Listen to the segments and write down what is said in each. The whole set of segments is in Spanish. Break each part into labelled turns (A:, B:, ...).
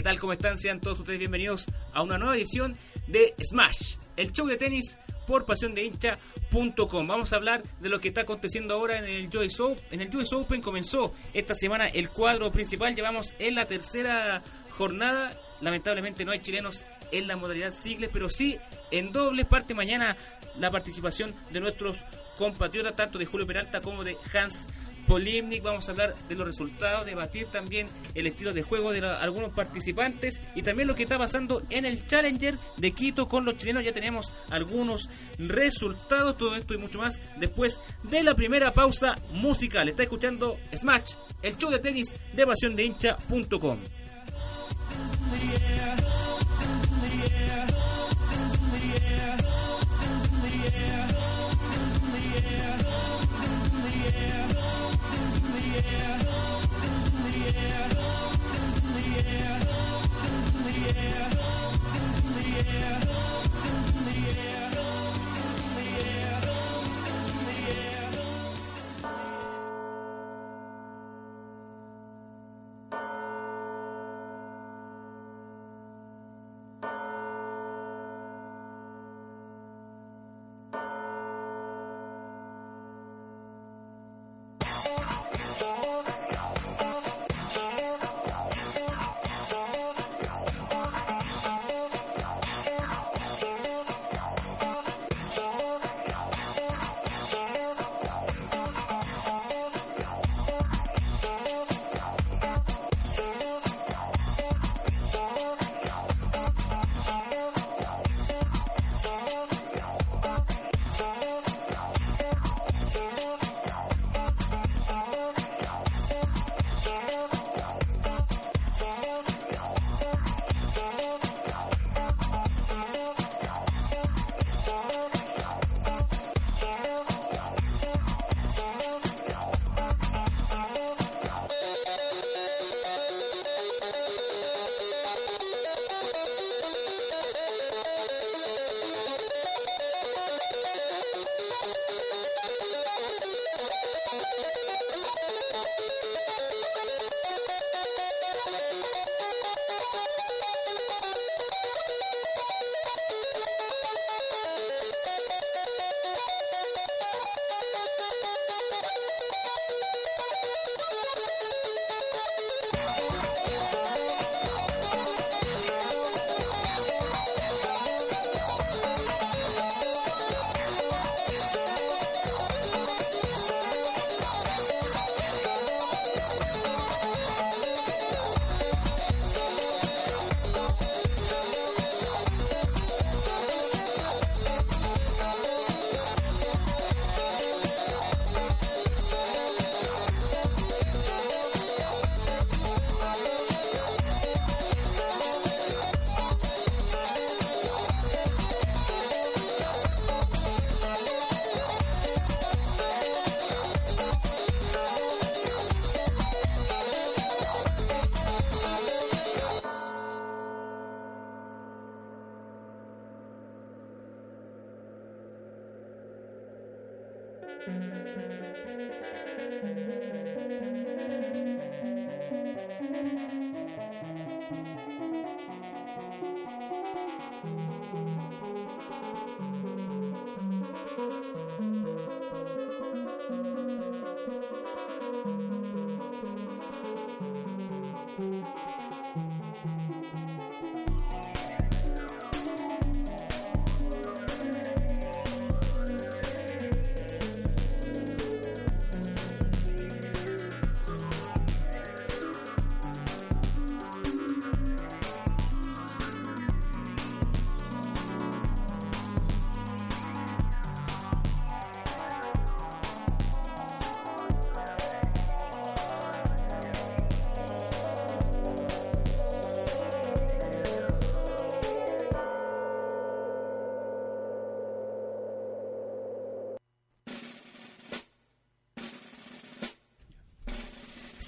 A: ¿Qué tal? ¿Cómo están? Sean todos ustedes bienvenidos a una nueva edición de Smash, el show de tenis por pasión. Vamos a hablar de lo que está aconteciendo ahora en el US Open. En el US Open comenzó esta semana el cuadro principal. Llevamos en la tercera jornada. Lamentablemente no hay chilenos en la modalidad singles, pero sí en doble parte mañana la participación de nuestros compatriotas, tanto de Julio Peralta como de Hans Polimnik, vamos a hablar de los resultados, debatir también el estilo de juego de algunos participantes y también lo que está pasando en el Challenger de Quito con los chilenos. Ya tenemos algunos resultados, todo esto y mucho más después de la primera pausa musical. Está escuchando Smash, el show de tenis de pasión de hincha.com.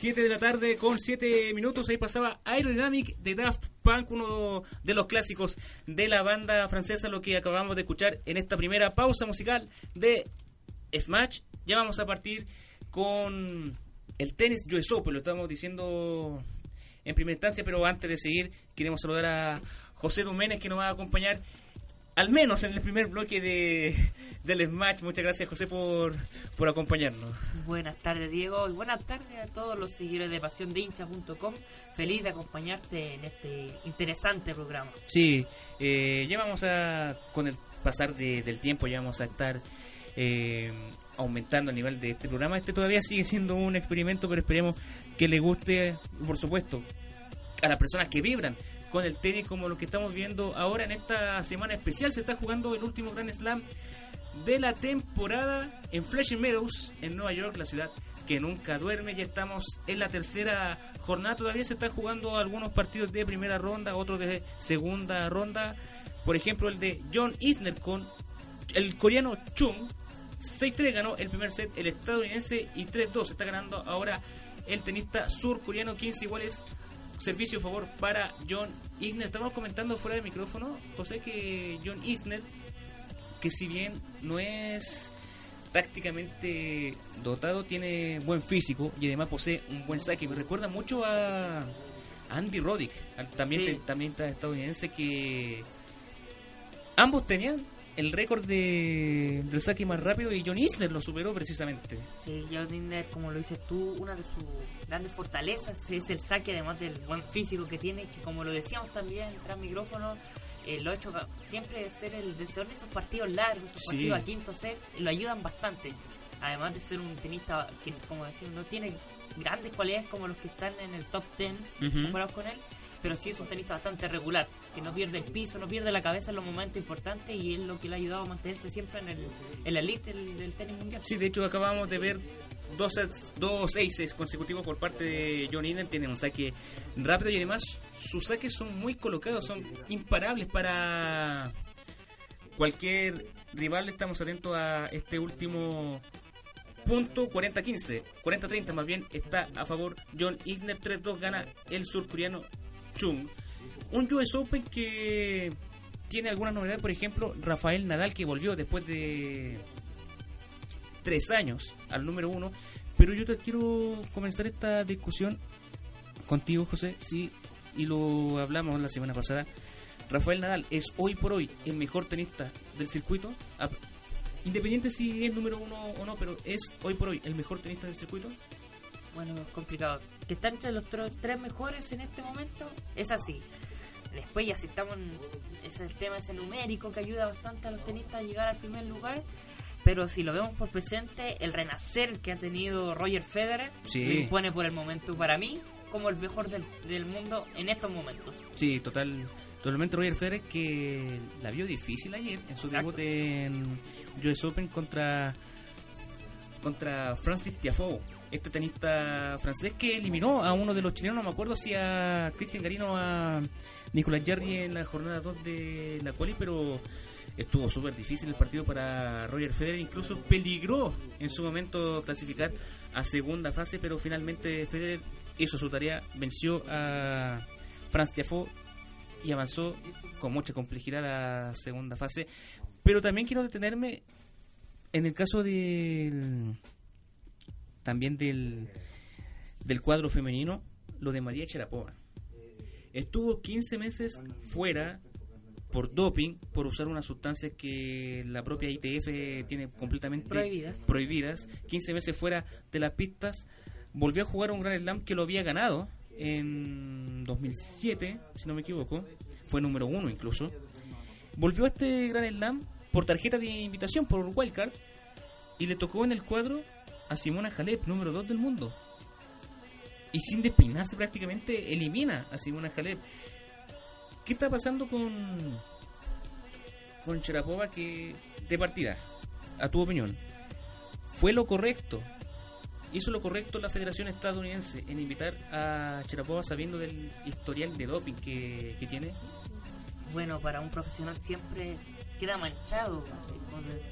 A: Siete de la tarde con 7 minutos. Ahí pasaba Aerodynamic de Daft Punk, uno de los clásicos de la banda francesa, lo que acabamos de escuchar en esta primera pausa musical de Smash. Ya vamos a partir con el tenis US Open, lo estamos diciendo en primera instancia, pero antes de seguir queremos saludar a José Doménez que nos va a acompañar al menos en el primer bloque de, del Smash. Muchas gracias José por, por acompañarnos.
B: Buenas tardes Diego y buenas tardes a todos los seguidores de pasión de hincha.com. Feliz de acompañarte en este interesante programa.
A: Sí, eh, ya vamos a, con el pasar del tiempo, ya vamos a estar eh, aumentando el nivel de este programa. Este todavía sigue siendo un experimento, pero esperemos que le guste, por supuesto, a las personas que vibran con el tenis como lo que estamos viendo ahora en esta semana especial. Se está jugando el último Grand Slam de la temporada en Flushing Meadows, en Nueva York, la ciudad que nunca duerme. Ya estamos en la tercera jornada. Todavía se están jugando algunos partidos de primera ronda, otros de segunda ronda. Por ejemplo, el de John Isner con el coreano Chung. 6-3 ganó el primer set el estadounidense y 3-2 está ganando ahora el tenista surcoreano 15 iguales servicio a favor para John Isner. Estamos comentando fuera del micrófono, José, que John Isner, que si bien no es prácticamente dotado, tiene buen físico y además posee un buen saque. Me recuerda mucho a Andy Roddick, también, también está estadounidense, que ambos tenían el récord de, del saque más rápido y John Isner lo superó precisamente.
B: Sí, John Isner, como lo dices tú, una de sus grandes fortalezas. Es el saque, además del buen físico que tiene, que como lo decíamos también tras micrófono, eh, lo ha hecho siempre de ser el vencedor de esos partidos largos, esos partidos a quinto set, lo ayudan bastante. Además de ser un tenista que, como decimos, no tiene grandes cualidades como los que están en el top 10 comparados con él, pero sí es un tenista bastante regular, que no pierde el piso, no pierde la cabeza en los momentos importantes y es lo que le ha ayudado a mantenerse siempre en, el, en la elite del, tenis mundial.
A: Sí, de hecho acabamos de ver dos, dos aces consecutivos por parte de John Inner, tiene un saque rápido y además sus saques son muy colocados, son imparables para cualquier rival. Estamos atentos a este último punto 40-15, 40-30 más bien, está a favor John Isner, 3-2 gana el surcoreano Chung. Un US Open que tiene algunas novedades, por ejemplo, Rafael Nadal que volvió después de tres años al número uno. Pero yo te quiero comenzar esta discusión contigo, José, sí, y lo hablamos la semana pasada. Rafael Nadal es hoy por hoy el mejor tenista del circuito. Independiente si es número uno o no, pero es hoy por hoy el mejor tenista del circuito.
B: Bueno, complicado que está entre los tres mejores en este momento, es así. Después ya si estamos en ese el tema ese numérico que ayuda bastante a los tenistas a llegar al primer lugar, pero si lo vemos por presente, el renacer que ha tenido Roger Federer sí. lo impone por el momento para mí como el mejor del, del mundo en estos momentos.
A: Sí, total, totalmente Roger Federer que la vio difícil ayer en su debut en US Open contra contra Francis Tiafoe este tenista francés que eliminó a uno de los chilenos, no me acuerdo si a Cristian Garino o a Nicolás Jarry en la jornada 2 de la quali, pero estuvo súper difícil el partido para Roger Federer, incluso peligró en su momento clasificar a segunda fase, pero finalmente Federer hizo su tarea, venció a Franz Tiafoe y avanzó con mucha complejidad a segunda fase. Pero también quiero detenerme en el caso del también del, del cuadro femenino, lo de María Charapova. Estuvo 15 meses fuera por doping, por usar unas sustancias que la propia ITF tiene completamente
B: prohibidas.
A: prohibidas. 15 meses fuera de las pistas. Volvió a jugar un Grand Slam que lo había ganado en 2007, si no me equivoco. Fue número uno incluso. Volvió a este Grand Slam por tarjeta de invitación, por wildcard. Y le tocó en el cuadro a Simona Halep, número 2 del mundo. Y sin despeinarse prácticamente elimina a Simona Halep. ¿Qué está pasando con con Cherapova que de partida, a tu opinión, fue lo correcto? ¿Hizo lo correcto la Federación Estadounidense en invitar a Cherapova sabiendo del historial de doping que, tiene?
B: Bueno, para un profesional siempre queda manchado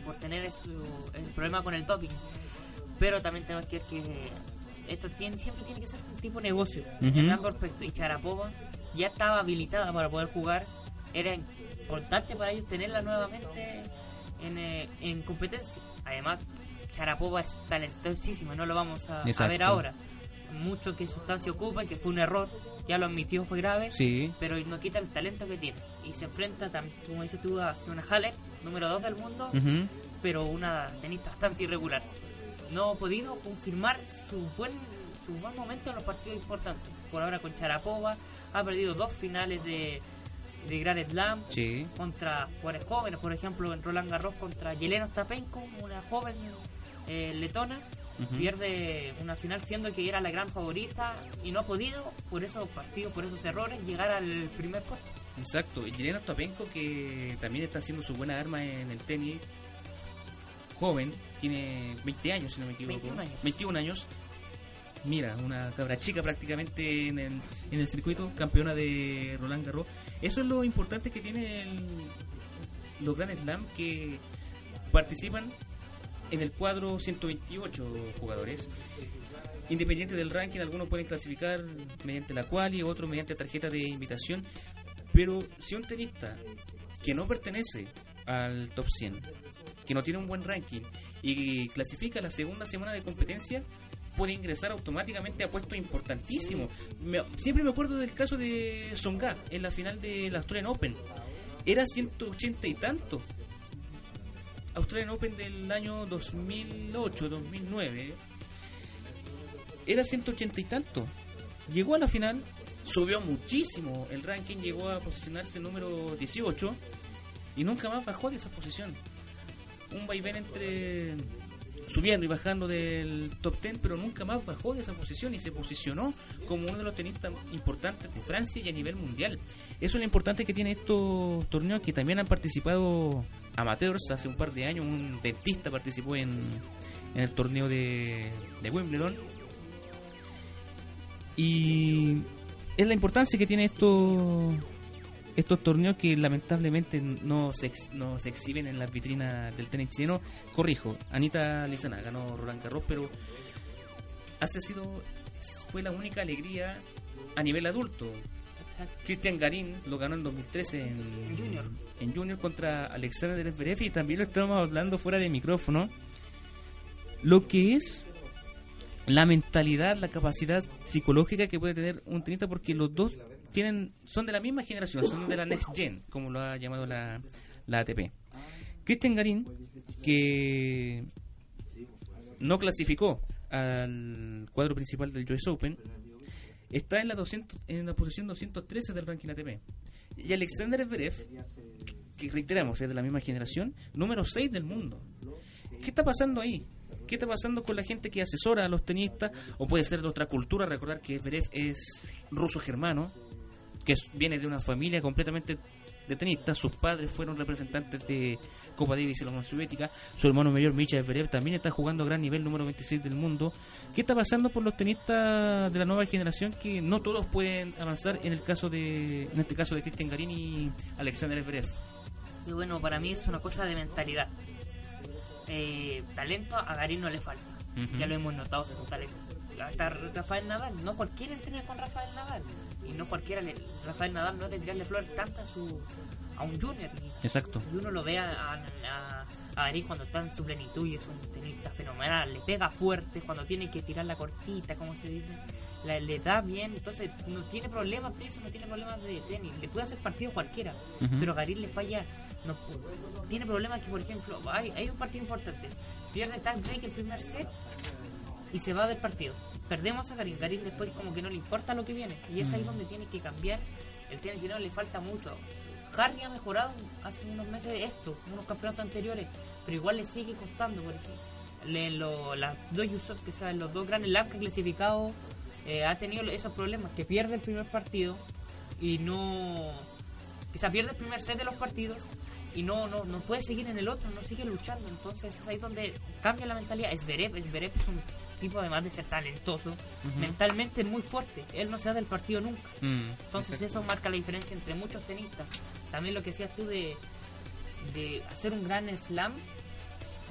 B: por tener el problema con el doping pero también tenemos que ver que esto tiene, siempre tiene que ser un tipo de negocio. En aspecto. Y Charapova ya estaba habilitada para poder jugar. Era importante para ellos tenerla nuevamente en, eh, en competencia. Además, Charapova es talentosísima, no lo vamos a, ver ahora. Mucho que sustancia ocupa, que fue un error, ya lo admitió, fue grave,
A: Sí.
B: pero no quita el talento que tiene. Y se enfrenta, como dices tú, a una Halep, número 2 del mundo, pero una tenista bastante irregular. No ha podido confirmar su buen, su buen momento en los partidos importantes. Por ahora con Charapova, ha perdido dos finales de, de Grand Slam
A: Sí.
B: contra jugadores jóvenes, por ejemplo en Roland Garros contra Yelena Ostapenko, una joven eh, letona, pierde una final siendo que era la gran favorita y no ha podido, por esos partidos, por esos errores, llegar al primer puesto.
A: Exacto. Y Yelena Ostapenko, que también está haciendo su buena arma en el tenis, joven, tiene 20 años, si no me equivoco.
B: 21 años.
A: 21 años. Mira, una cabra chica prácticamente en el, en el circuito, campeona de Roland Garros. Eso es lo importante que tiene el, los Grand Slam, que participan en el cuadro 128 jugadores. Independiente del ranking, algunos pueden clasificar mediante la quali, otros mediante tarjeta de invitación. Pero si un tenista que no pertenece al top 100, que no tiene un buen ranking y clasifica la segunda semana de competencia, puede ingresar automáticamente a puestos importantísimos. Siempre me acuerdo del caso de Songa en la final de la Australian Open. Era 180 y tanto. Australian Open del año 2008-2009 era 180 y tanto. Llegó a la final, subió muchísimo el ranking, llegó a posicionarse número 18 y nunca más bajó de esa posición. Un vaivén entre subiendo y bajando del top 10, pero nunca más bajó de esa posición y se posicionó como uno de los tenistas importantes de Francia y a nivel mundial. Eso es lo importante que tiene estos torneos que también han participado amateurs. Hace un par de años un dentista participó en, el torneo de, de Wimbledon. Y es la importancia que tiene estos estos torneos que lamentablemente no se, ex- no se exhiben en las vitrinas del tenis chileno. Corrijo, Anita Lizana ganó Roland Garros, pero hace sido fue la única alegría a nivel adulto. Cristian Garín lo ganó en 2013 en
B: Junior.
A: en Junior contra Alexander Zverev y también lo estamos hablando fuera de micrófono. Lo que es la mentalidad, la capacidad psicológica que puede tener un tenista porque los dos tienen son de la misma generación, son de la next gen, como lo ha llamado la, la ATP. Cristian Garín que no clasificó al cuadro principal del US Open está en la 200 en la posición 213 del ranking ATP. Y Alexander Zverev, que reiteramos es de la misma generación, número 6 del mundo. ¿Qué está pasando ahí? ¿Qué está pasando con la gente que asesora a los tenistas? O puede ser de otra cultura, recordar que Zverev es ruso-germano, que viene de una familia completamente de tenistas. Sus padres fueron representantes de Copa Davis y la Unión Soviética. Su hermano mayor, Misha Zverev, también está jugando a gran nivel, número 26 del mundo. ¿Qué está pasando por los tenistas de la nueva generación que no todos pueden avanzar en el caso de, en este caso de Cristian Garín y Alexander Zverev?
B: Y bueno, para mí es una cosa de mentalidad. Eh, talento a Garín no le falta.
A: Ujú.
B: Ya lo hemos notado su talento. Hasta Rafael Nadal, no cualquiera entrena con Rafael Nadal. Y no cualquiera, le, Rafael Nadal no tendría le flores tantas a, su, a un junior.
A: Exacto.
B: y uno lo ve a, a, a- a Garín cuando está en su plenitud y es un tenista fenomenal. Le pega fuerte cuando tiene que tirar la cortita, como se dice. La- le da bien, entonces no tiene problemas de eso, no tiene problemas de tenis. Le puede hacer partido cualquiera.
A: Ujú.
B: Pero Garín le falla. No, tiene problemas que, por ejemplo, hay, hay un partido importante. Pierde tie break el primer set y se va del partido. Perdemos a Garín. Garín después como que no le importa lo que viene. Y es ahí donde tiene que cambiar. El tenis chileno le falta mucho. Harry ha mejorado hace unos meses esto, unos campeonatos anteriores, pero igual le sigue costando, por ejemplo. Le- lo- las dos Yusuf, que son los dos grandes labs que ha clasificado, eh, ha tenido esos problemas, que pierde el primer partido y no... Quizá pierde el primer set de los partidos y no, no, no puede seguir en el otro, no sigue luchando. Entonces es ahí donde cambia la mentalidad. Es Zverev, es Zverev es un tipo además de ser talentoso, mentalmente muy fuerte. Él no se da del partido nunca.
A: Mm,
B: Entonces
A: exacto.
B: eso marca la diferencia entre muchos tenistas. También lo que decías tú de, de hacer un gran slam,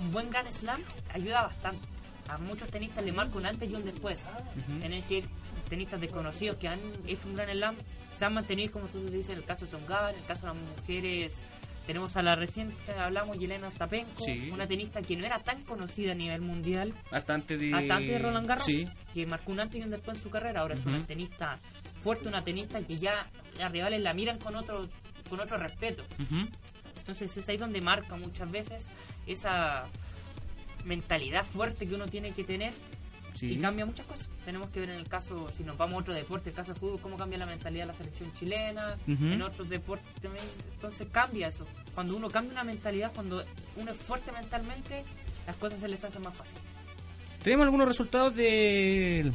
B: un buen gran slam ayuda bastante. A muchos tenistas le marca un antes y un después.
A: Ujú.
B: Tenés que tenistas desconocidos que han hecho un gran slam se han mantenido, como tú dices, en el caso de Songar, en el caso de las mujeres Tenemos a la reciente, hablamos, Yelena Tapenko,
A: Sí.
B: una tenista que no era tan conocida a nivel mundial,
A: Hasta antes de...
B: hasta antes de Roland Garros,
A: Sí.
B: que marcó un antes y un después en su carrera. Ahora es una tenista fuerte, una tenista que ya las rivales la miran con otro, con otro respeto. Entonces es ahí donde marca muchas veces esa mentalidad fuerte que uno tiene que tener
A: Sí.
B: y cambia muchas cosas. Tenemos que ver en el caso, si nos vamos a otro deporte, el caso del fútbol, cómo cambia la mentalidad de la selección chilena, en otros deportes también. Entonces cambia eso. Cuando uno cambia una mentalidad, cuando uno es fuerte mentalmente, las cosas se les hacen más fácil.
A: Tenemos algunos resultados de,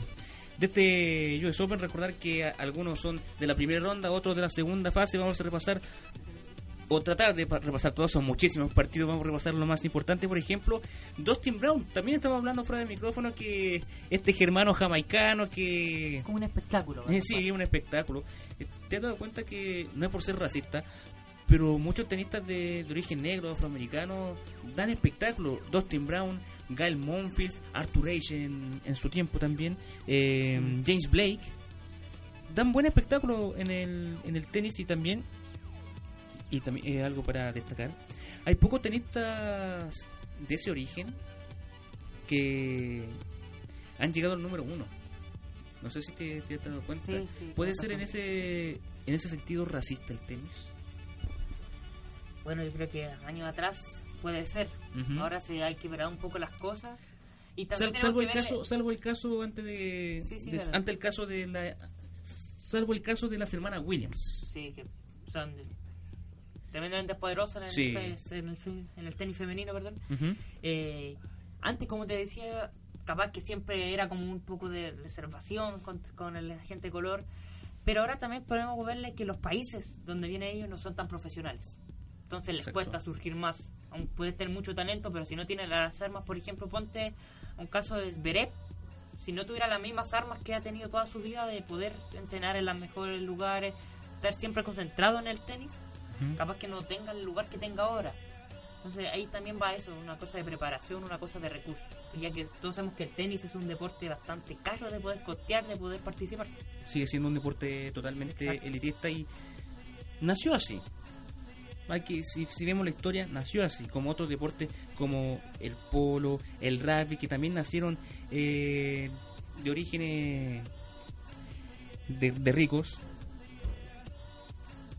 A: de este US Open. Recordar que algunos son de la primera ronda, otros de la segunda fase. Vamos a repasar o tratar de pa- repasar todos. Son muchísimos partidos. Vamos a repasar lo más importante. Por ejemplo, Dustin Brown. También estamos hablando fuera del micrófono que este germano jamaicano que
B: Como un espectáculo.
A: Eh, sí, un espectáculo. Eh, ¿Te has dado cuenta que no es por ser racista, pero muchos tenistas de, de origen negro, afroamericano, dan espectáculo? Dustin Brown, Gail Monfils, Arthur Ashe en, en su tiempo también, eh, James Blake, dan buen espectáculo en el, en el tenis y también, y también eh, algo para destacar, hay pocos tenistas de ese origen que han llegado al número uno. No sé si te, te has dado cuenta.
B: Sí, sí,
A: ¿Puede ser en ese en ese sentido racista el tenis?
B: Bueno, yo creo que años atrás puede ser.
A: Ujú.
B: Ahora sí hay que ver un poco las cosas. Y
A: Sal- salvo el caso,
B: ver-
A: salvo el caso antes de,
B: Sí,
A: de-
B: dale.
A: ante el caso de la salvo el caso de las hermanas Williams.
B: Sí, que son de- tremendamente poderosas en el,
A: Sí.
B: en el en el tenis femenino, perdón.
A: Ujú.
B: Eh, antes, como te decía, capaz que siempre era como un poco de reservación con, con el gente de color, pero ahora también podemos verle que los países donde vienen ellos no son tan profesionales. Entonces les
A: Exacto.
B: cuesta surgir más. Aún puedes tener mucho talento, pero si no tienes las armas, por ejemplo, ponte un caso de Zverev, si no tuviera las mismas armas que ha tenido toda su vida de poder entrenar en los mejores lugares, estar siempre concentrado en el tenis, Capaz que no tenga el lugar que tenga ahora. Entonces ahí también va eso, una cosa de preparación, una cosa de recursos. Ya que todos sabemos que el tenis es un deporte bastante caro de poder costear, de poder participar.
A: Sigue siendo un deporte totalmente
B: Exacto.
A: elitista y nació así. Hay que, si, si vemos la historia, nació así, como otros deportes como el polo, el rugby, que también nacieron eh, de orígenes de, de ricos.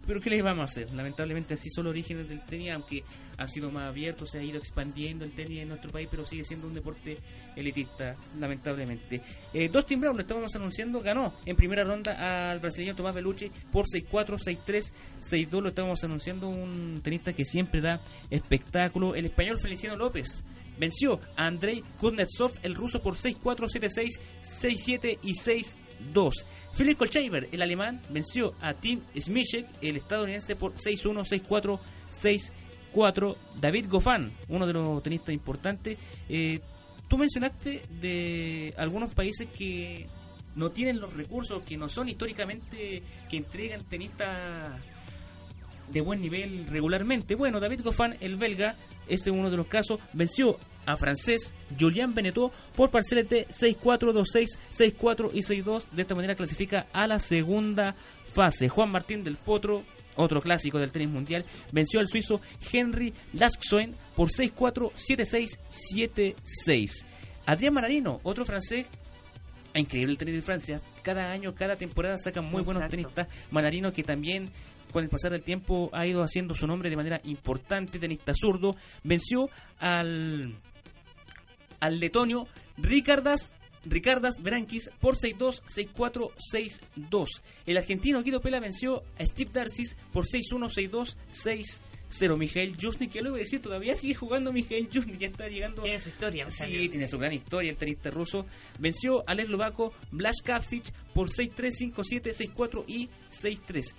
A: Pero ¿qué les vamos a hacer? Lamentablemente así son los orígenes del tenis, aunque ha sido más abierto, se ha ido expandiendo el tenis en nuestro país, pero sigue siendo un deporte elitista, lamentablemente. Eh, Dustin Brown, lo estábamos anunciando, ganó en primera ronda al brasileño Tomás Belucci por 6-4, 6-3, 6-2, lo estábamos anunciando, un tenista que siempre da espectáculo. El español Feliciano López venció a Andrei Kuznetsov, el ruso, por 6-4, 7-6, 6-7 y 6-2. Philip Kolcheiber, el alemán, venció a Tim Smichek, el estadounidense, por 6-1, 6-4, 6-4. David Goffin, uno de los tenistas importantes. Eh, tú mencionaste de algunos países que no tienen los recursos, que no son históricamente, que entregan tenistas de buen nivel regularmente. Bueno, David Goffin, el belga, este es uno de los casos, venció a francés Julian Beneteau por parcelas de 6-4, 2-6, 6-4 y 6-2. De esta manera clasifica a la segunda fase. Juan Martín del Potro, otro clásico del tenis mundial, venció al suizo Henry Laxoen por 6-4, 7-6, 7-6. Adrián Manarino, otro francés, increíble el tenis de Francia. Cada año, cada temporada sacan muy buenos
B: Exacto.
A: tenistas. Manarino que también con el pasar del tiempo ha ido haciendo su nombre de manera importante, tenista zurdo, venció al al letonio Ricardas Ricardas Berankis por 6-2, 6-4, 6-2. El argentino Guido Pela venció a Steve Darcis por 6-1, 6-2, 6-0. Mijael Jusnik, que lo voy a decir, todavía sigue jugando Mijael Jusnik, ya está llegando
B: Tiene su historia.
A: Sí, tiene su gran historia el tenista ruso. Venció al eslovaco Blaž Kavsic por 6-3, 5-7, 6-4 y 6-3.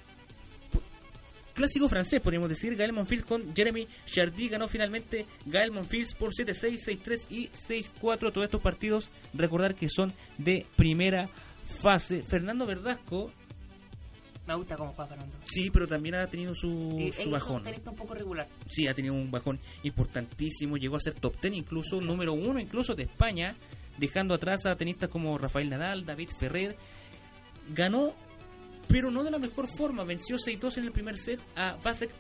A: Clásico francés, podríamos decir. Gael Monfils con Jeremy Chardy ganó finalmente Gael Monfils por 7-6, 6-3 y 6-4. Todos estos partidos, recordar que son de primera fase. Fernando Verdasco,
B: Me gusta cómo juega Fernando.
A: sí, pero también ha tenido su, bajón.
B: un un poco regular.
A: Sí, ha tenido un bajón importantísimo. Llegó a ser top 10 incluso, número uno incluso de España, dejando atrás a tenistas como Rafael Nadal, David Ferrer. Ganó pero no de la mejor forma. Venció 6-2 en el primer set a Vasek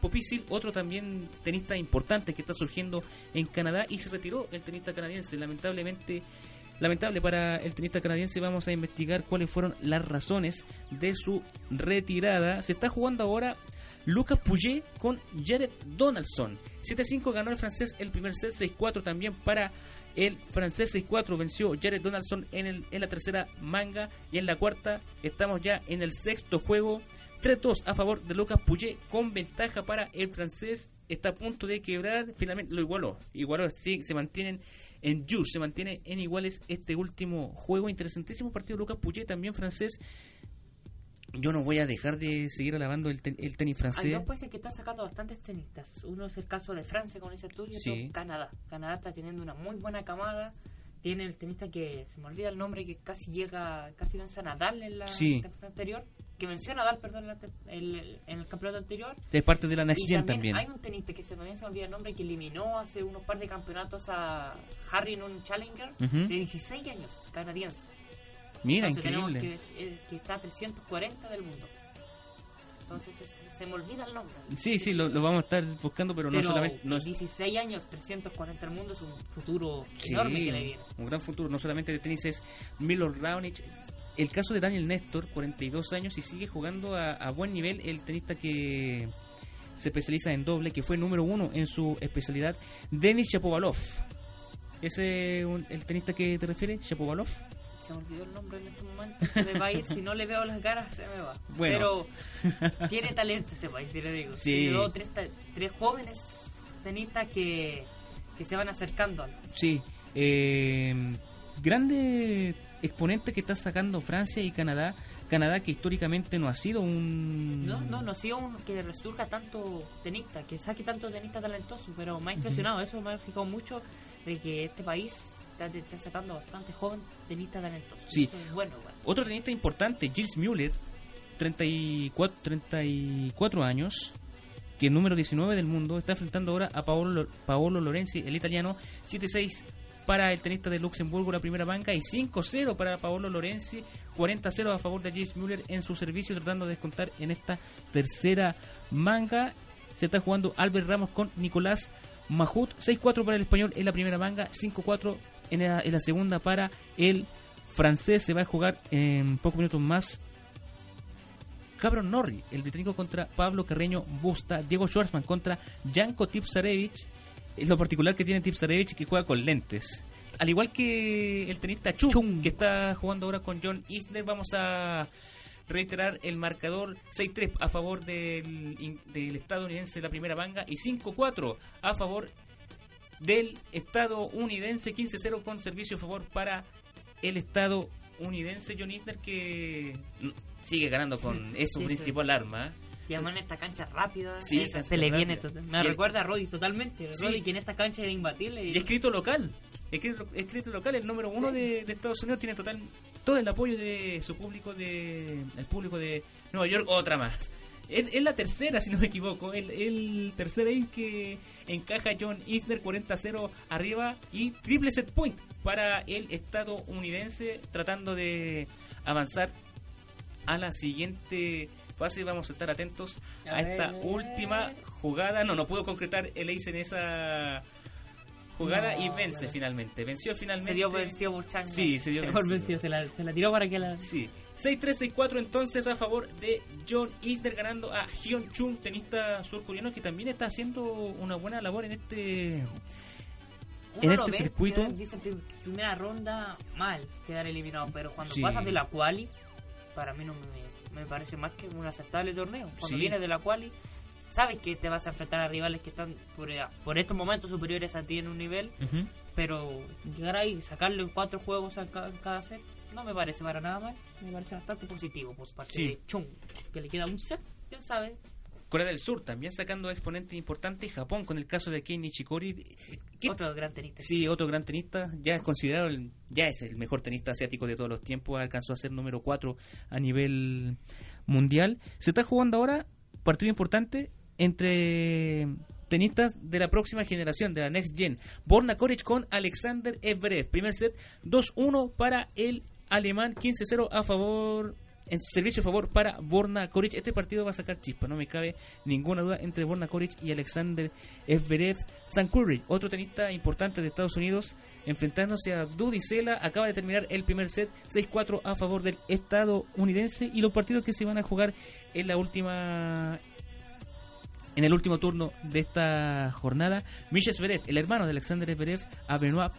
A: Popisil, otro también tenista importante que está surgiendo en Canadá y se retiró el tenista canadiense. Lamentablemente, lamentable para el tenista canadiense. Vamos a investigar cuáles fueron las razones de su retirada. Se está jugando ahora Lucas Pouget con Jared Donaldson. 7-5 ganó el francés el primer set, 6-4 también para el francés 6-4 venció Jared Donaldson en, el, en la tercera manga y en la cuarta estamos ya en el sexto juego. 3-2 a favor de Lucas Pouget con ventaja para el francés. Está a punto de quebrar, finalmente lo igualó. Igualó, sí, se mantienen en juice, se mantiene en iguales este último juego. Interesantísimo partido Lucas Pouget, también francés yo no voy a dejar de seguir alabando el, el tenis francés. Hay
B: dos países que están sacando bastantes tenistas. Uno es el caso de Francia, con ese estudio, y otro Canadá. Canadá está teniendo una muy buena camada. Tiene el tenista que se me olvida el nombre, que casi llega, casi vence a Nadal en la temporada anterior. Que venció a Nadal, perdón, en el campeonato anterior.
A: Es parte de la Next Gen también,
B: Hay un tenista que se me, olvida el nombre, que eliminó hace unos par de campeonatos a Harry un Challenger, de 16 años, canadiense.
A: Mira, increíble. Que,
B: eh, que, está a 340 del mundo. Entonces se, me olvida el nombre.
A: Sí, sí, lo, vamos a estar buscando, pero, no solamente... No
B: 16 años, 340 del mundo es un futuro enorme que le viene.
A: Un gran futuro, no solamente de tenis, es Milo Raonic. El caso de Daniel Néstor, 42 años y sigue jugando a, buen nivel el tenista que se especializa en doble, que fue número uno en su especialidad, Denis Shapovalov. ¿Ese el tenista que te refieres, Shapovalov?
B: Se me olvidó el nombre en este momento, se me va a ir, si no le veo las caras se me va. Pero tiene talento ese país, te lo digo. Sí. Veo tres, tres jóvenes tenistas que, que se van acercando.
A: Sí, eh, grande exponente que está sacando Francia y Canadá. Canadá que históricamente no ha sido un...
B: No, no, no ha sido un que resurja tanto tenista, que saque tanto tenista talentoso, pero me ha impresionado, eso me ha fijado mucho de que este país está, sacando bastante joven tenista talentoso.
A: Sí. bueno, Otro tenista importante, Gilles Müller, 34, 34 años, que es número 19 del mundo, está enfrentando ahora a Paolo, Paolo Lorenzi, el italiano, 7-6 para el tenista de Luxemburgo la primera banca y 5-0 para Paolo Lorenzi, 40-0 a favor de Gilles Müller en su servicio tratando de descontar en esta tercera manga. Se está jugando Albert Ramos con Nicolás Mahut, 6-4 para el español en la primera manga, 5-4 en la, segunda para el francés. Se va a jugar en pocos minutos más. Cabron Norri, el británico contra Pablo Carreño Busta. Diego Schwartzman contra Janko Tipsarevich. Es lo particular que tiene Tipsarevich que juega con lentes. Al igual que el tenista Chung, que está jugando ahora con John Isner, vamos a reiterar el marcador 6-3 a favor del, del estadounidense de la primera manga y 5-4 a favor del estadounidense 15-0 con servicio a favor para el estadounidense John Isner que sigue ganando con eso principal arma.
B: Y además en esta cancha rápida, sí, se le viene. Me recuerda a Roddy totalmente. Roddy que en esta cancha era imbatible.
A: Y, escrito local. Escrito, escrito, local, el número uno de, Estados Unidos tiene total todo el apoyo de su público, de el público de Nueva York, otra más. Es, la tercera, si no me equivoco. El, el tercer aim que encaja John Isner 40-0 arriba y triple set point para el estadounidense tratando de avanzar a la siguiente fase. Vamos a estar atentos a, esta última jugada. No, no pudo concretar el ace en esa jugada y vence finalmente. Venció finalmente. Se
B: dio vencido por
A: Sí, se dio
B: vencido. Se, la, se la tiró para que la.
A: Sí. 6-3-6-4 entonces a favor de John Isner ganando a Hyun Chung, tenista surcoreano que también está haciendo una buena labor en este en este circuito.
B: Primera ronda mal quedar eliminado, pero cuando pasas de la quali, para mí no me, parece más que un aceptable torneo. Cuando vienes de la quali, sabes que te vas a enfrentar a rivales que están por, por estos momentos superiores a ti en un nivel, pero llegar ahí, sacarle cuatro juegos a cada set, no me parece para nada mal me parece bastante positivo por parte de Chung, que le queda un set, quién sabe.
A: Corea del Sur también sacando exponentes importantes. Japón con el caso de Kei Nishikori.
B: Otro gran tenista.
A: Sí, otro gran tenista. Ya es considerado, el, ya es el mejor tenista asiático de todos los tiempos. Alcanzó a ser número 4 a nivel mundial. Se está jugando ahora partido importante entre tenistas de la próxima generación, de la Next Gen. Borna Koric con Alexander Everett. Primer set 2-1 para el alemán 15-0 a favor en su servicio a favor para Borna Koric. Este partido va a sacar chispa, no me cabe ninguna duda entre Borna Koric y Alexander Zverev Sankurri, otro tenista importante de Estados Unidos, enfrentándose a Dudicela. Acaba de terminar el primer set 6-4 a favor del estadounidense y los partidos que se van a jugar en la última en el último turno de esta jornada, Misha Zverev, el hermano de Alexander Zverev, a Benoit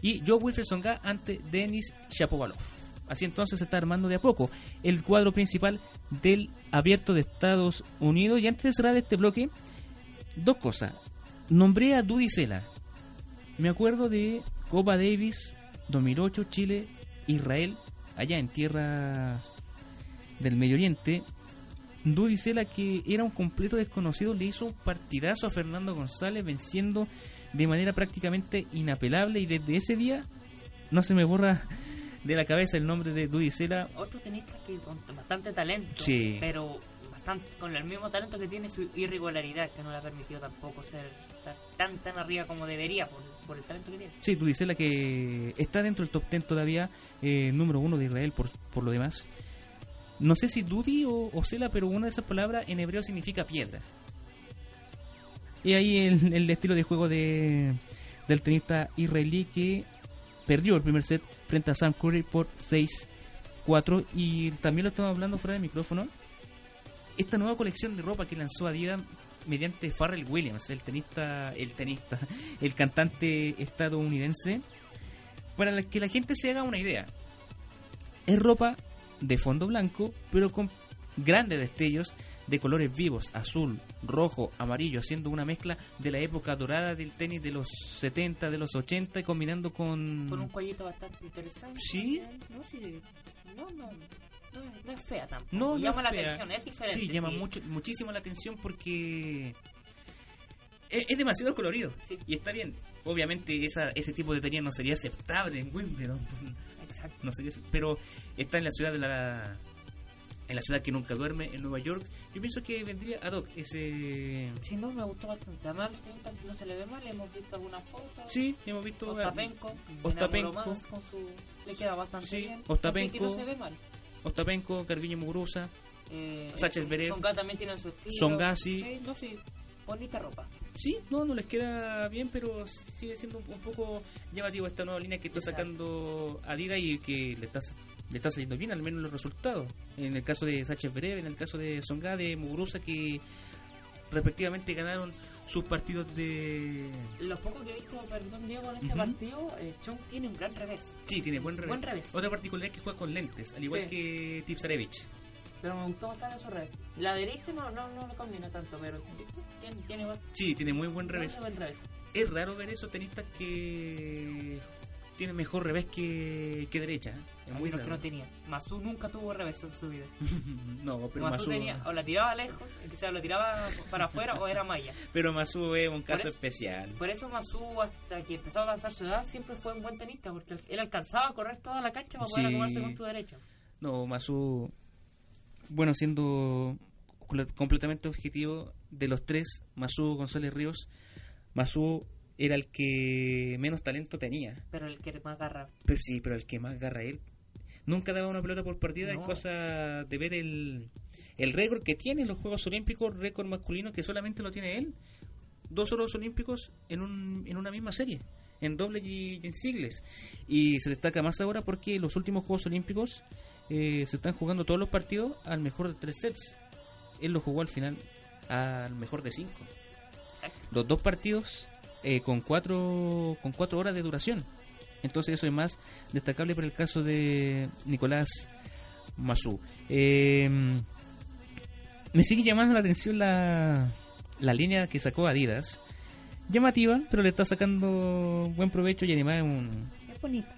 A: y Joe Wilfred Songa ante Denis Shapovalov. Así entonces se está armando de a poco el cuadro principal del abierto de Estados Unidos. Y antes de cerrar este bloque, dos cosas. Nombré a Dudicela. Me acuerdo de Copa Davis 2008, Chile, Israel, allá en tierra del Medio Oriente. Dudicela, que era un completo desconocido, le hizo un partidazo a Fernando González, venciendo de manera prácticamente inapelable. Y desde ese día no se me borra de la cabeza el nombre de Dudicela.
B: Otro tenista que con bastante talento,
A: Sí.
B: pero bastante con el mismo talento que tiene su irregularidad, que no le ha permitido tampoco ser tan tan arriba como debería por, por el talento que tiene.
A: Sí, Dudicela que está dentro del top 10 todavía, eh, número uno de Israel por, por lo demás. No sé si Dudi o, o pero una de esas palabras en hebreo significa piedra. Y ahí el, el estilo de juego de, del tenista israelí que perdió el primer set frente a Sam Curry por 6-4. Y también lo estamos hablando fuera de micrófono. Esta nueva colección de ropa que lanzó Adidas mediante Farrell Williams, el tenista, el tenista, el cantante estadounidense, para que la gente se haga una idea. Es ropa de fondo blanco, pero con grandes destellos de colores vivos, azul, rojo, amarillo, haciendo una mezcla de la época dorada del tenis de los 70, de los 80 y combinando con...
B: Con un cuellito bastante interesante.
A: Sí.
B: No, sí, no, no, no, es- no es fea tampoco.
A: No, no
B: llama la atención, es diferente.
A: Sí, llama
B: sí.
A: mucho, muchísimo la atención porque es, es demasiado colorido.
B: Sí.
A: Y está bien. Obviamente esa, ese tipo de tenis no sería aceptable en Wimbledon.
B: Exacto.
A: No sería, pero está en la ciudad de la en la ciudad que nunca duerme, en Nueva York. Yo pienso que vendría ad hoc ese...
B: Sí, no, me gustó bastante. Además, no se le ve mal, hemos visto algunas fotos.
A: Sí, hemos visto...
B: Ostapenko,
A: Ostapenko.
B: más con su... Le queda bastante
A: Sí,
B: bien.
A: Ostapenko.
B: Así que no se ve mal.
A: Ostapenko, Carviño Muguruza.
B: Eh,
A: Sánchez
B: eh. Songa también tiene su estilo.
A: Songa, sí.
B: Sí, no, sí. Bonita ropa.
A: Sí, no, no les queda bien, pero sigue siendo un, un poco llamativo esta nueva línea que está
B: Exacto.
A: sacando Adidas y que le está, le está saliendo bien, al menos los resultados. En el caso de Sánchez Breve, en el caso de Songa, de Muguruza, que respectivamente ganaron sus partidos de...
B: Lo poco que he visto, perdón Diego, en este partido, eh, Chong tiene un gran revés.
A: Sí, tiene buen revés.
B: Buen revés.
A: Otra particularidad es que juega con lentes, al igual
B: Sí.
A: que Tipsarevich.
B: Pero me gustó bastante su revés. La derecha no, no, no le combina tanto, pero tiene, tiene
A: Sí, tiene muy buen revés.
B: buen revés.
A: Es raro ver esos tenistas que tienen mejor revés que, que derecha. ¿eh? Es
B: Hay
A: muy
B: unos que
A: raro.
B: no tenía. Masu nunca tuvo revés en su vida.
A: no, pero
B: Masu
A: Masu,
B: tenía, o la tiraba lejos, que sea, lo tiraba para afuera o era malla.
A: pero Masu es un caso
B: eso-
A: especial.
B: Por eso Masu, hasta que empezó a avanzar su edad, siempre fue un buen tenista, porque él alcanzaba a correr toda la cancha para poder
A: Sí.
B: acomodarse con su derecho.
A: No, Masu, bueno, siendo completamente objetivo, de los tres, Masu González Ríos, Masu era el que menos talento tenía.
B: Pero el que más agarra.
A: Pero sí, pero el que más agarra él. Nunca daba una pelota por partida,
B: No.
A: es cosa de ver el, el récord que tiene en los Juegos Olímpicos, récord masculino que solamente lo tiene él. Dos oros olímpicos en, un, en una misma serie, en doble y, y en singles. Y se destaca más ahora porque los últimos Juegos Olímpicos eh, se están jugando todos los partidos al mejor de tres sets. Él lo jugó al final al mejor de cinco. Los dos partidos eh, con cuatro con cuatro horas de duración. Entonces eso es más destacable para el caso de Nicolás Masú. Eh, me sigue llamando la atención la, la línea que sacó Adidas. Llamativa, pero le está sacando buen provecho y además es un...
B: Bonito.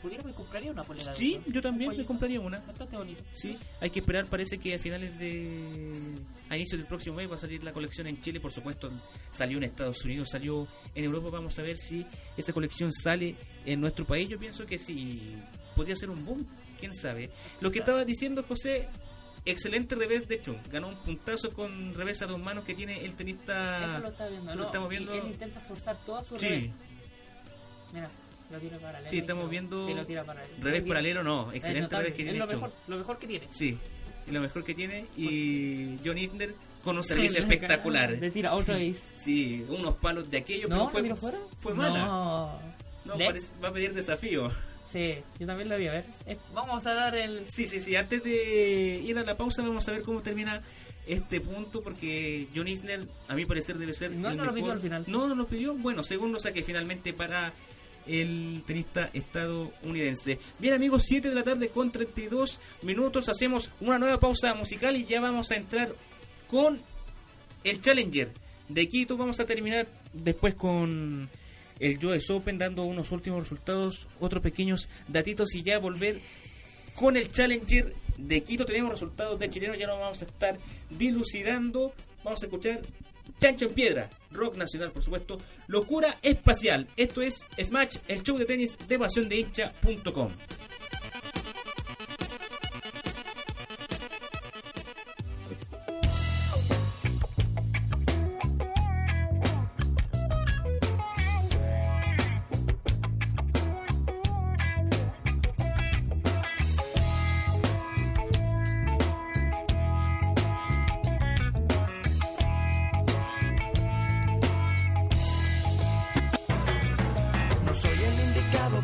B: Pudiera, me compraría una polera
A: Sí, yo también me compraría una.
B: Bastante bonito.
A: Sí, hay que esperar, parece que a finales de... a inicios del próximo mes va a salir la colección en Chile, por supuesto salió en Estados Unidos, salió en Europa, vamos a ver si esa colección sale en nuestro país, yo pienso que sí, podría ser un boom, quién sabe. Lo que estaba diciendo José, excelente revés de Chung, ganó un puntazo con revés a dos manos que tiene el tenista...
B: Eso lo está viendo,
A: Eso
B: ¿no?
A: lo estamos viendo.
B: él intenta forzar toda su
A: Sí.
B: revés. Mira, Lo tira paralelo.
A: Sí, estamos viendo
B: Sí, lo tira paralelo.
A: Revés paralelo, no.
B: Es
A: Excelente revés que
B: es
A: tiene
B: lo
A: hecho.
B: mejor, lo mejor que tiene.
A: Sí, y lo mejor que tiene. Y John Isner con un servicio espectacular.
B: Le tira otra vez.
A: Sí, unos palos de aquello,
B: ¿No?
A: pero fue,
B: ¿Lo fuera?
A: fue mala.
B: No.
A: No, parece- va a pedir desafío.
B: Sí, yo también lo vi a ver. Vamos a dar el.
A: Sí, sí, sí. Antes de ir a la pausa, vamos a ver cómo termina este punto. Porque John Isner, a mi parecer, debe ser.
B: No,
A: el
B: no lo pidió al final.
A: No, no lo pidió. Bueno, segundo saque finalmente para el tenista estadounidense. Bien, amigos, 7 de la tarde con 32 minutos. Hacemos una nueva pausa musical y ya vamos a entrar con el Challenger de Quito. Vamos a terminar después con el US Open dando unos últimos resultados, otros pequeños datitos y ya volver con el Challenger de Quito. Tenemos resultados de chileno, ya lo vamos a estar dilucidando. Vamos a escuchar Chancho en Piedra, rock nacional, por supuesto. Locura espacial. Esto es Smash, el show de tenis de pasión de hincha.com.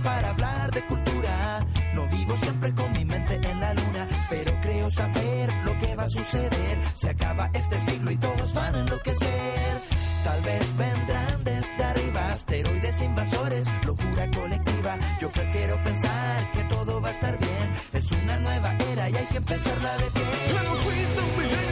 C: para hablar de cultura. No vivo siempre con mi mente en la luna, pero creo saber lo que va a suceder. Se acaba este siglo y todos van a enloquecer. Tal vez vendrán desde arriba asteroides invasores, locura colectiva. Yo prefiero pensar que todo va a estar bien. Es una nueva era y hay que empezarla de pie.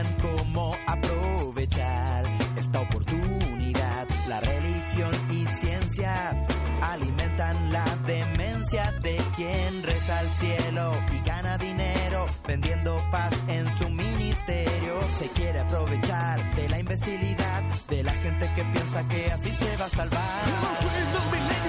C: Buscan cómo aprovechar esta oportunidad. La religión y ciencia alimentan la demencia de quien reza al cielo y gana dinero vendiendo paz en su ministerio. Se quiere aprovechar de la imbecilidad de la gente que piensa que así se va a salvar.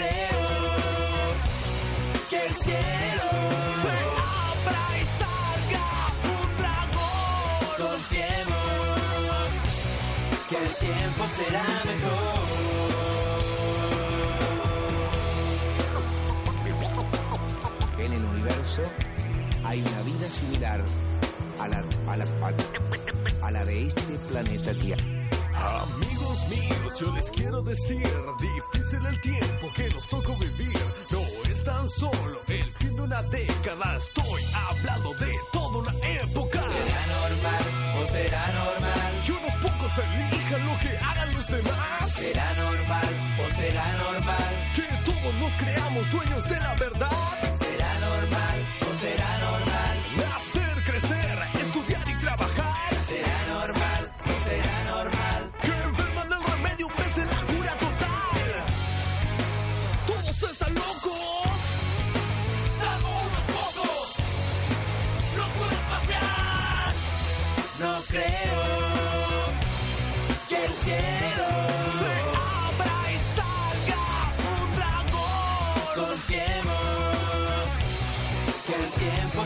C: Creo que el cielo se abra y salga un dragón. Confiemos que el tiempo será mejor.
D: en el universo hay una vida similar a la, a la, a- la de este planeta Tierra.
E: Amigos míos, yo les quiero decir, difícil el tiempo que nos tocó vivir. No es tan solo el fin de una década, estoy hablando de toda una época.
C: ¿Será normal o será normal?
E: Que unos pocos elijan lo que hagan los demás.
C: ¿Será normal o será normal?
E: Que todos nos creamos dueños de la verdad.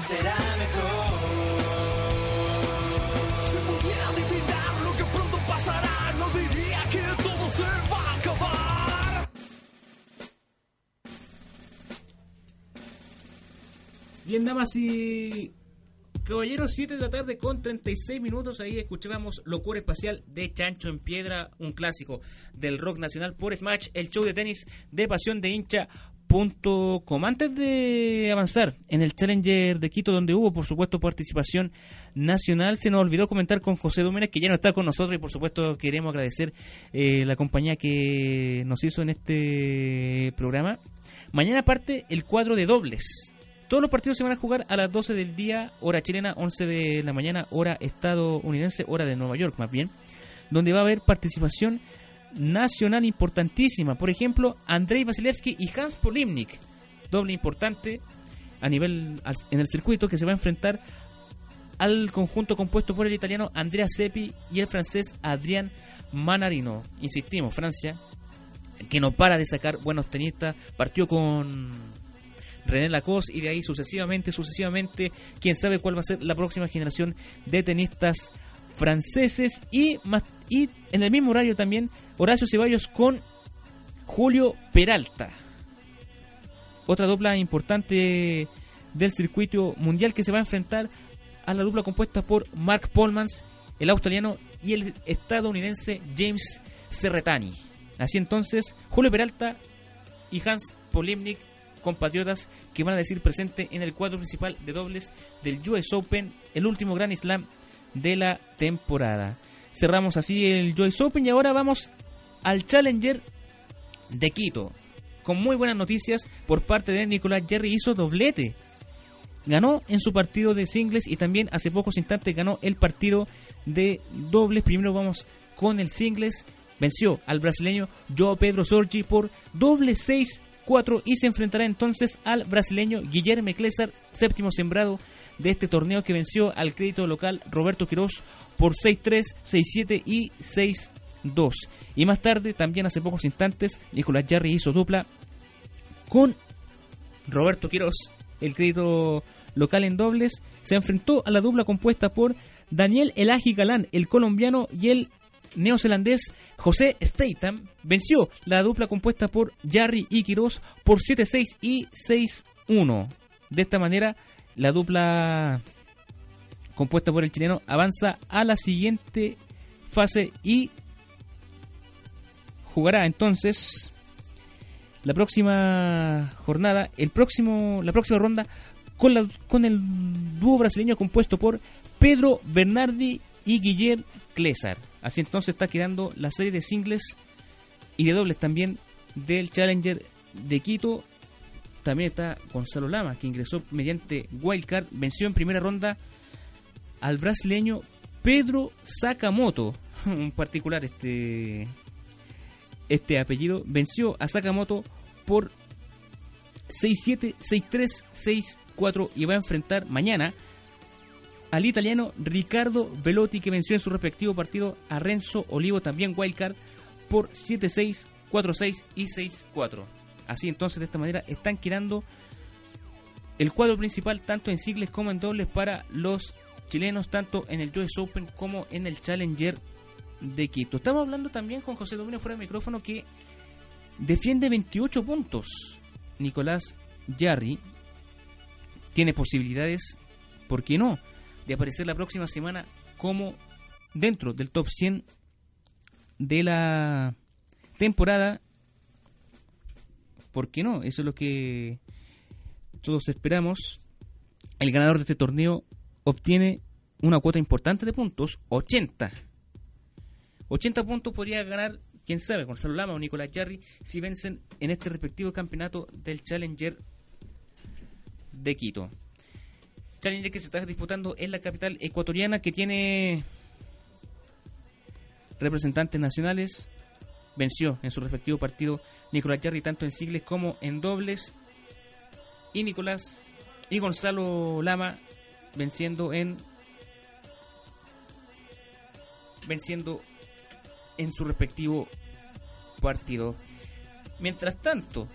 C: Será mejor.
E: Si pudiera adivinar lo que pronto pasará, no diría que todo se va a acabar.
A: Bien, damas y caballeros, 7 de la tarde con 36 minutos. Ahí escuchábamos Locura Espacial de Chancho en Piedra, un clásico del rock nacional por Smash, el show de tenis de pasión de hincha.com. Antes de avanzar en el Challenger de Quito, donde hubo, por supuesto, participación nacional, se nos olvidó comentar con José Domínguez, que ya no está con nosotros y, por supuesto, queremos agradecer eh, la compañía que nos hizo en este programa. Mañana parte el cuadro de dobles. Todos los partidos se van a jugar a las 12 del día, hora chilena, 11 de la mañana, hora estadounidense, hora de Nueva York más bien, donde va a haber participación nacional importantísima. Por ejemplo, Andrei Vasilevsky y Hans Polimnik, doble importante. a nivel en el circuito que se va a enfrentar al conjunto compuesto por el italiano Andrea Seppi y el francés Adrián Manarino. Insistimos, Francia, que no para de sacar buenos tenistas, partió con René Lacoste y de ahí sucesivamente, sucesivamente, quién sabe cuál va a ser la próxima generación de tenistas franceses y más y en el mismo horario también Horacio Ceballos con Julio Peralta. Otra dupla importante del circuito mundial que se va a enfrentar a la dupla compuesta por Mark Polmans, el australiano, y el estadounidense James Serretani. Así entonces, Julio Peralta y Hans Polimnik, compatriotas que van a decir presente en el cuadro principal de dobles del US Open, el último Grand Slam de la temporada. Cerramos así el US Open y ahora vamos al Challenger de Quito. Con muy buenas noticias por parte de Nicolás Jerry hizo doblete. Ganó en su partido de singles y también hace pocos instantes ganó el partido de dobles. Primero vamos con el singles. Venció al brasileño Joao Pedro Sorgi por doble 6-4 y se enfrentará entonces al brasileño Guillermo Clésar, séptimo sembrado de este torneo que venció al crédito local Roberto Quirós por 6-3, 6-7 y 6-2. Y más tarde, también hace pocos instantes, Nicolás Jarry hizo dupla con Roberto Quirós, el crédito local en dobles, se enfrentó a la dupla compuesta por Daniel Elaji Galán, el colombiano, y el neozelandés José Statham. Venció la dupla compuesta por Jarry y Quirós por 7-6 y 6-1. De esta manera, la dupla compuesta por el chileno avanza a la siguiente fase y jugará entonces la próxima jornada, el próximo, la próxima ronda con, la, con el dúo brasileño compuesto por Pedro Bernardi y Guillermo Clésar. Así entonces está quedando la serie de singles y de dobles también del Challenger de Quito. También está Gonzalo Lama, que ingresó mediante wildcard, venció en primera ronda al brasileño Pedro Sakamoto, un particular este este apellido, venció a Sakamoto por 6-7, 6-3, 6-4 y va a enfrentar mañana al italiano Ricardo Velotti que venció en su respectivo partido a Renzo Olivo, también wildcard, por 7-6, 4-6 y 6-4. Así entonces de esta manera están quedando el cuadro principal tanto en singles como en dobles para los chilenos, tanto en el US Open como en el Challenger de Quito. Estamos hablando también con José Domingo fuera de micrófono que defiende 28 puntos. Nicolás Jarry tiene posibilidades, ¿por qué no?, de aparecer la próxima semana como dentro del top 100 de la temporada. ¿Por qué no? Eso es lo que todos esperamos. El ganador de este torneo obtiene una cuota importante de puntos, 80. 80 puntos podría ganar, quién sabe, Gonzalo Lama o Nicolás Jarry si vencen en este respectivo campeonato del Challenger de Quito. Challenger que se está disputando en la capital ecuatoriana que tiene representantes nacionales. Venció en su respectivo partido Nicolás Jarry tanto en singles como en dobles. Y Nicolás y Gonzalo Lama venciendo en venciendo en su respectivo partido. Mientras tanto,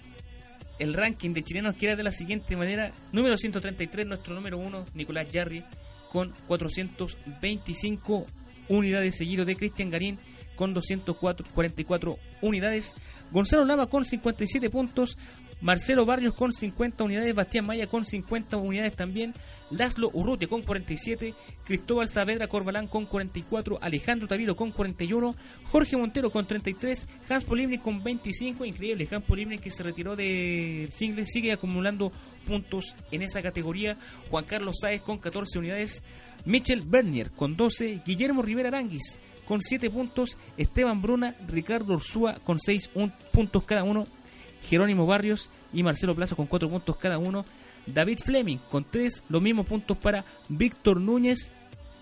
A: el ranking de chilenos queda de la siguiente manera. Número 133, nuestro número 1, Nicolás Jarry, con 425 unidades, seguido de Cristian Garín con 244 unidades, Gonzalo Lama con 57 puntos, Marcelo Barrios con 50 unidades, Bastián Maya con 50 unidades también, Laszlo Urrutia con 47, Cristóbal Saavedra Corbalán con 44, Alejandro Tavilo con 41, Jorge Montero con 33, Hans Polimnik con 25, increíble, Hans Polimnik que se retiró de singles, sigue acumulando puntos en esa categoría, Juan Carlos Sáez con 14 unidades, Michel Bernier con 12, Guillermo Rivera Aranguis con 7 puntos, Esteban Bruna, Ricardo Ursúa con 6 puntos cada uno, Jerónimo Barrios y Marcelo Plaza con 4 puntos cada uno, David Fleming con 3, los mismos puntos para Víctor Núñez,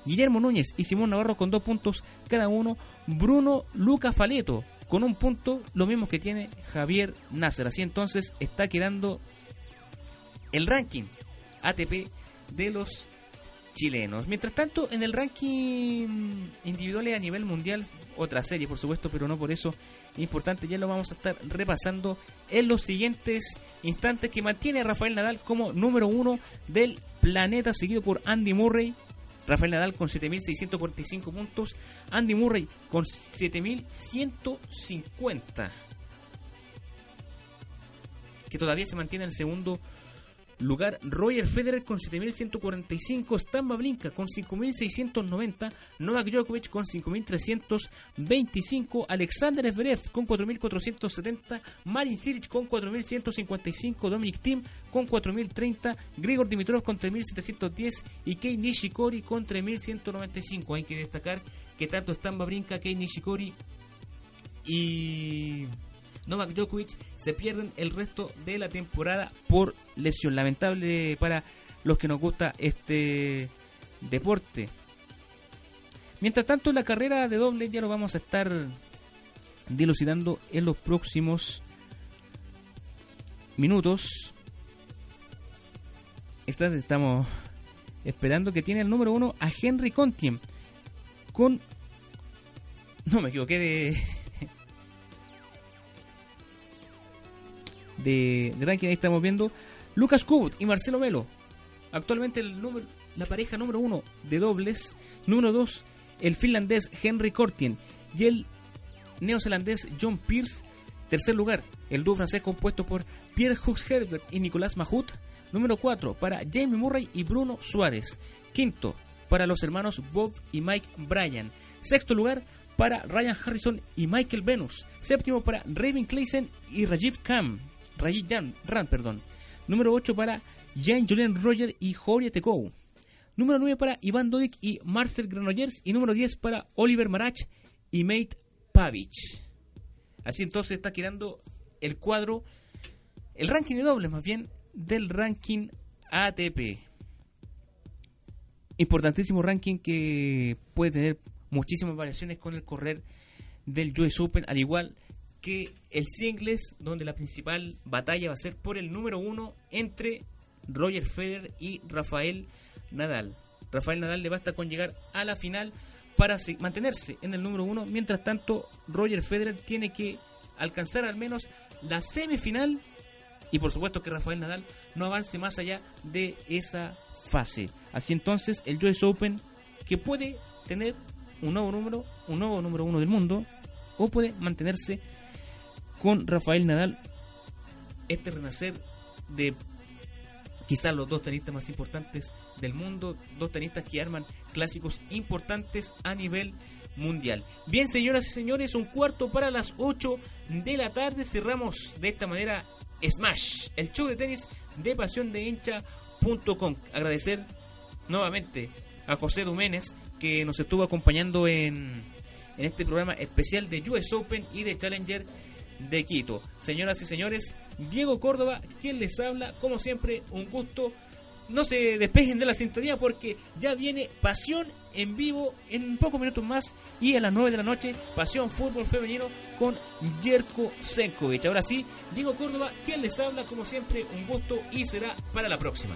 A: Guillermo Núñez y Simón Navarro con 2 puntos cada uno, Bruno Luca Faleto con un punto, lo mismo que tiene Javier Nasser. Así entonces está quedando el ranking ATP de los chilenos. Mientras tanto, en el ranking individual a nivel mundial, otra serie por supuesto, pero no por eso importante, ya lo vamos a estar repasando en los siguientes instantes que mantiene a Rafael Nadal como número uno del planeta, seguido por Andy Murray. Rafael Nadal con 7.645 puntos, Andy Murray con 7.150, que todavía se mantiene en segundo lugar Roger Federer con 7.145, Stan Blinka con 5.690, Novak Djokovic con 5.325, Alexander Zverev con 4.470, Marin Cilic con 4.155, Dominic Thiem con 4.030, Grigor Dimitrov con 3.710 y Kei Nishikori con 3.195. Hay que destacar que tanto Stan Brinca, Kei Nishikori y Novak Djokovic se pierden el resto de la temporada por lesión. Lamentable para los que nos gusta este deporte. Mientras tanto, la carrera de doble ya lo vamos a estar dilucidando en los próximos minutos. Estamos esperando que tiene el número uno a Henry Contiem con... No me equivoqué de, de, ranking. Ahí estamos viendo Lucas Kubut y Marcelo Melo. Actualmente el número, la pareja número uno de dobles. Número dos, el finlandés Henry Cortien y el neozelandés John Pierce. Tercer lugar, el dúo francés compuesto por Pierre Hux Herbert y Nicolas Mahut. Número 4 para Jamie Murray y Bruno Suárez. Quinto para los hermanos Bob y Mike Bryan. Sexto lugar para Ryan Harrison y Michael Venus. Séptimo para Raven Clayson y Rajiv Khan. Rajiv Ran, perdón. Número 8 para Jean Julien Roger y Jorge Tekou. Número 9 para Iván Dodik y Marcel Granollers. Y número 10 para Oliver Marach y Mate Pavich. Así entonces está quedando el cuadro, el ranking de dobles más bien, del ranking ATP. Importantísimo ranking que puede tener muchísimas variaciones con el correr del US Open, al igual que el singles, donde la principal batalla va a ser por el número uno entre Roger Federer y Rafael Nadal. Rafael Nadal le basta con llegar a la final para mantenerse en el número uno. Mientras tanto, Roger Federer tiene que alcanzar al menos la semifinal y por supuesto que Rafael Nadal no avance más allá de esa fase. Así entonces, el US Open que puede tener un nuevo número, un nuevo número uno del mundo, o puede mantenerse con Rafael Nadal este renacer de quizás los dos tenistas más importantes del mundo, dos tenistas que arman clásicos importantes a nivel mundial. Bien, señoras y señores, un cuarto para las 8 de la tarde. Cerramos de esta manera Smash, el show de tenis de pasión de hincha.com. Agradecer nuevamente a José Duménez que nos estuvo acompañando en, en este programa especial de US Open y de Challenger de Quito. Señoras y señores, Diego Córdoba, quien les habla, como siempre, un gusto. No se despejen de la sintonía porque ya viene Pasión en vivo en pocos minutos más y a las 9 de la noche Pasión Fútbol Femenino con Jerko Senkovic. Ahora sí, Diego Córdoba, quien les habla, como siempre, un gusto y será para la próxima.